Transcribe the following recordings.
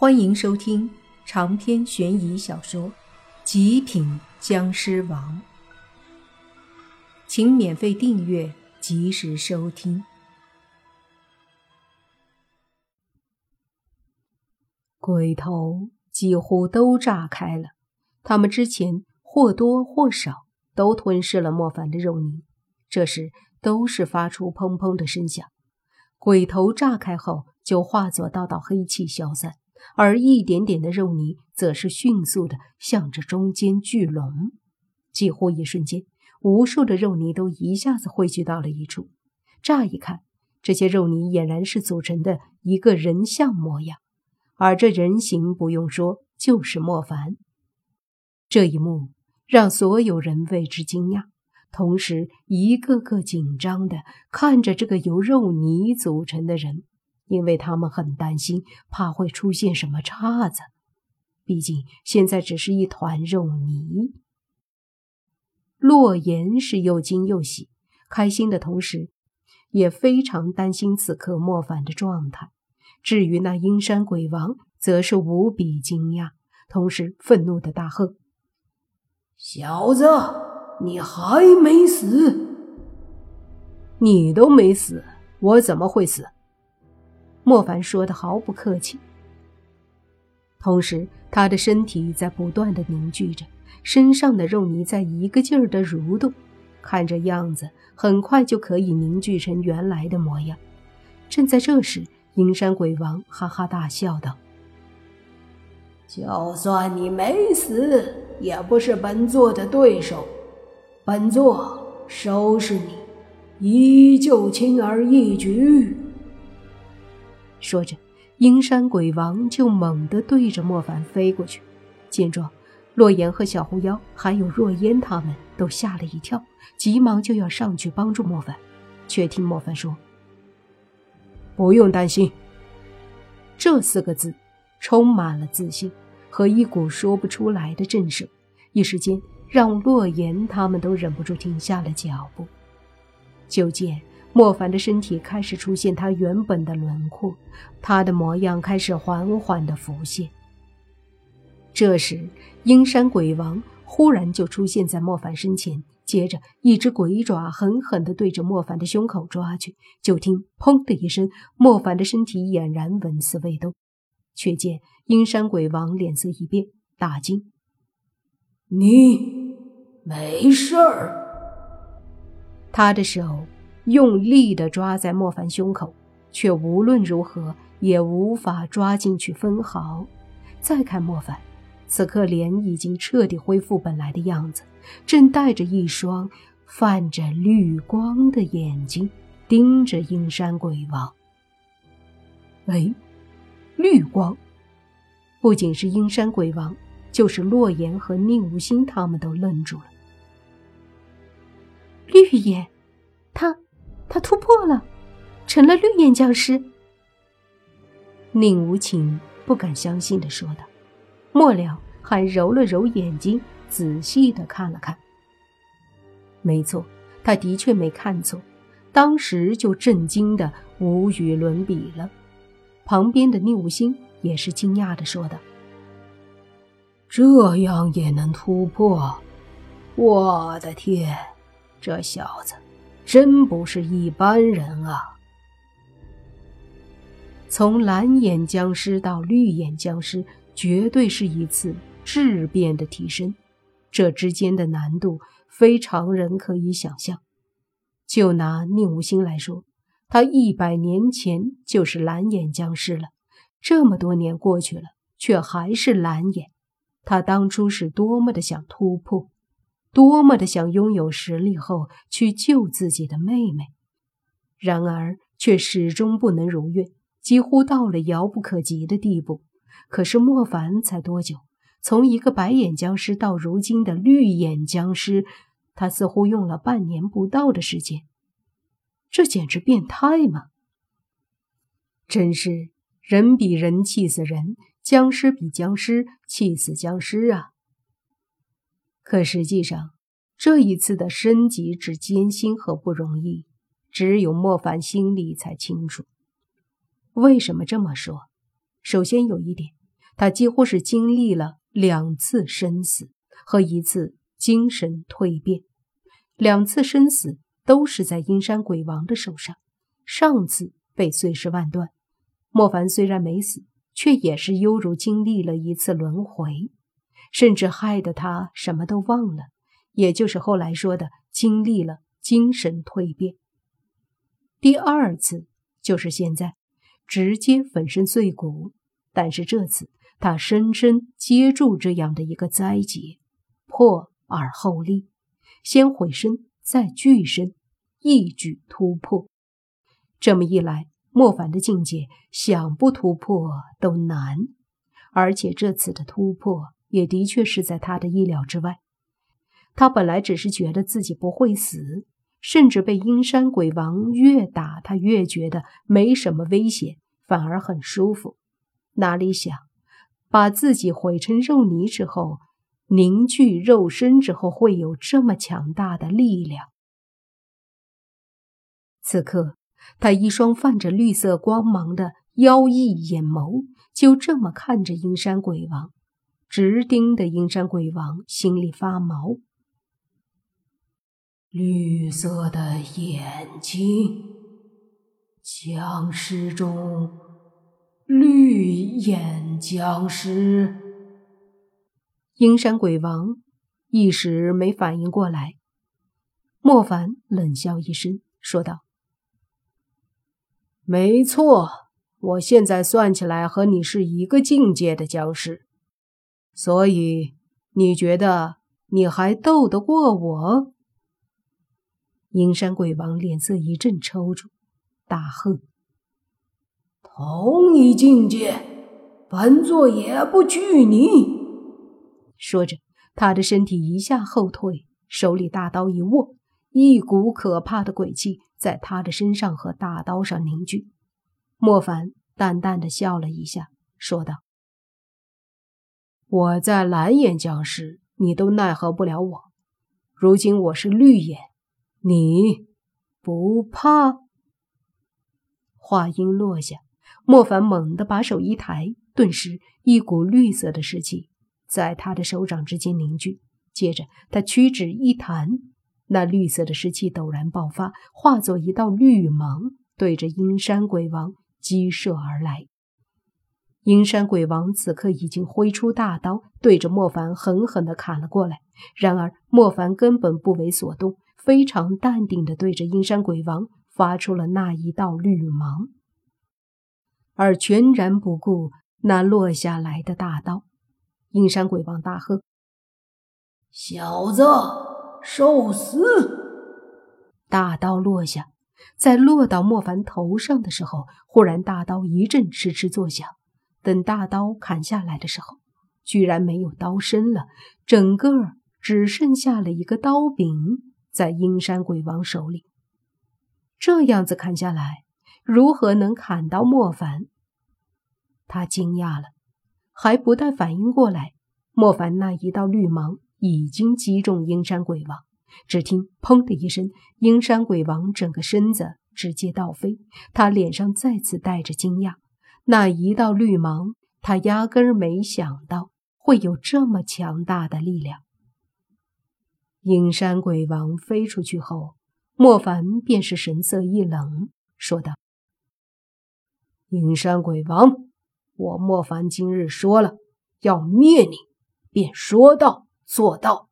欢迎收听长篇悬疑小说《极品僵尸王》，请免费订阅，及时收听。鬼头几乎都炸开了，他们之前或多或少都吞噬了莫凡的肉泥，这时都是发出砰砰的声响。鬼头炸开后，就化作道道黑气消散。而一点点的肉泥则是迅速的向着中间聚拢，几乎一瞬间，无数的肉泥都一下子汇聚到了一处。乍一看，这些肉泥俨然是组成的一个人像模样，而这人形不用说，就是莫凡。这一幕让所有人为之惊讶，同时一个个紧张的看着这个由肉泥组成的人。因为他们很担心，怕会出现什么岔子。毕竟现在只是一团肉泥。洛言是又惊又喜，开心的同时，也非常担心此刻莫凡的状态。至于那阴山鬼王，则是无比惊讶，同时愤怒的大喝：“小子，你还没死！你都没死，我怎么会死？”莫凡说的毫不客气，同时他的身体在不断的凝聚着，身上的肉泥在一个劲儿的蠕动，看这样子，很快就可以凝聚成原来的模样。正在这时，阴山鬼王哈哈大笑道：“就算你没死，也不是本座的对手，本座收拾你，依旧轻而易举。”说着，阴山鬼王就猛地对着莫凡飞过去。见状，洛言和小狐妖还有若烟他们都吓了一跳，急忙就要上去帮助莫凡，却听莫凡说：“不用担心。”这四个字充满了自信和一股说不出来的震慑，一时间让洛言他们都忍不住停下了脚步。就见。莫凡的身体开始出现他原本的轮廓，他的模样开始缓缓的浮现。这时，阴山鬼王忽然就出现在莫凡身前，接着一只鬼爪狠狠地对着莫凡的胸口抓去。就听“砰”的一声，莫凡的身体俨然纹丝未动。却见阴山鬼王脸色一变，大惊：“你没事儿？”他的手。用力地抓在莫凡胸口，却无论如何也无法抓进去分毫。再看莫凡，此刻脸已经彻底恢复本来的样子，正带着一双泛着绿光的眼睛盯着阴山鬼王。哎，绿光！不仅是阴山鬼王，就是洛言和宁无心他们都愣住了。绿眼，他。他突破了，成了绿眼僵尸。宁无情不敢相信的说道，末了还揉了揉眼睛，仔细的看了看。没错，他的确没看错，当时就震惊的无与伦比了。旁边的宁无心也是惊讶的说道：“这样也能突破？我的天，这小子！”真不是一般人啊！从蓝眼僵尸到绿眼僵尸，绝对是一次质变的提升，这之间的难度非常人可以想象。就拿宁无心来说，他一百年前就是蓝眼僵尸了，这么多年过去了，却还是蓝眼，他当初是多么的想突破！多么的想拥有实力后去救自己的妹妹，然而却始终不能如愿，几乎到了遥不可及的地步。可是莫凡才多久？从一个白眼僵尸到如今的绿眼僵尸，他似乎用了半年不到的时间。这简直变态吗？真是人比人气死人，僵尸比僵尸气死僵尸啊！可实际上，这一次的升级之艰辛和不容易，只有莫凡心里才清楚。为什么这么说？首先有一点，他几乎是经历了两次生死和一次精神蜕变，两次生死都是在阴山鬼王的手上。上次被碎尸万段，莫凡虽然没死，却也是犹如经历了一次轮回，甚至害得他什么都忘了，也就是后来说的经历了精神蜕变。第二次就是现在，直接粉身碎骨。但是这次他深深接住这样的一个灾劫，破而后立，先毁身再聚身，一举突破。这么一来，莫凡的境界想不突破都难。而且这次的突破也的确是在他的意料之外。他本来只是觉得自己不会死。甚至被阴山鬼王越打，他越觉得没什么危险，反而很舒服。哪里想，把自己毁成肉泥之后，凝聚肉身之后，会有这么强大的力量。此刻，他一双泛着绿色光芒的妖异眼眸，就这么看着阴山鬼王，直盯的阴山鬼王心里发毛。绿色的眼睛，僵尸中绿眼僵尸。阴山鬼王一时没反应过来，莫凡冷笑一声，说道：“没错，我现在算起来和你是一个境界的僵尸，所以你觉得你还斗得过我？”阴山鬼王脸色一阵抽搐，大喝：“同一境界，本座也不惧你！”说着，他的身体一下后退，手里大刀一握，一股可怕的鬼气在他的身上和大刀上凝聚。莫凡淡淡的笑了一下，说道：“我在蓝眼僵尸，你都奈何不了我。如今我是绿眼。”你不怕？话音落下，莫凡猛地把手一抬，顿时一股绿色的湿气在他的手掌之间凝聚。接着，他屈指一弹，那绿色的湿气陡然爆发，化作一道绿芒，对着阴山鬼王激射而来。阴山鬼王此刻已经挥出大刀，对着莫凡狠狠地砍了过来。然而，莫凡根本不为所动。非常淡定地对着阴山鬼王发出了那一道绿芒，而全然不顾那落下来的大刀。阴山鬼王大喝：“小子，受死！”大刀落下，在落到莫凡头上的时候，忽然大刀一阵哧哧作响。等大刀砍下来的时候，居然没有刀身了，整个只剩下了一个刀柄。在阴山鬼王手里，这样子砍下来，如何能砍到莫凡？他惊讶了，还不但反应过来，莫凡那一道绿芒已经击中阴山鬼王。只听“砰”的一声，阴山鬼王整个身子直接倒飞，他脸上再次带着惊讶。那一道绿芒，他压根儿没想到会有这么强大的力量。阴山鬼王飞出去后，莫凡便是神色一冷，说道：“阴山鬼王，我莫凡今日说了要灭你，便说到做到。”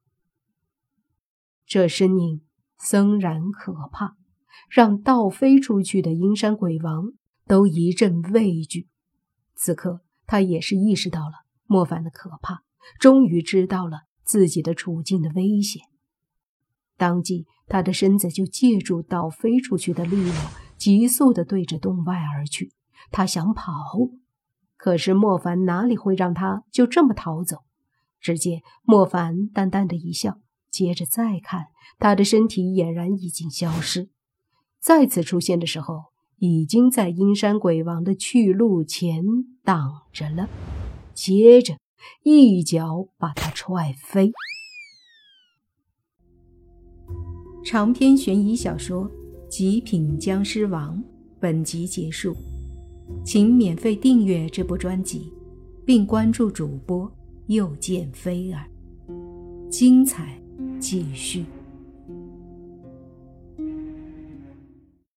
这声音森然可怕，让倒飞出去的阴山鬼王都一阵畏惧。此刻，他也是意识到了莫凡的可怕，终于知道了自己的处境的危险。当即，他的身子就借助倒飞出去的力量，急速地对着洞外而去。他想跑，可是莫凡哪里会让他就这么逃走？只见莫凡淡淡的一笑，接着再看，他的身体俨然已经消失。再次出现的时候，已经在阴山鬼王的去路前挡着了。接着，一脚把他踹飞。长篇悬疑小说《极品僵尸王》本集结束，请免费订阅这部专辑，并关注主播又见菲儿，精彩继续。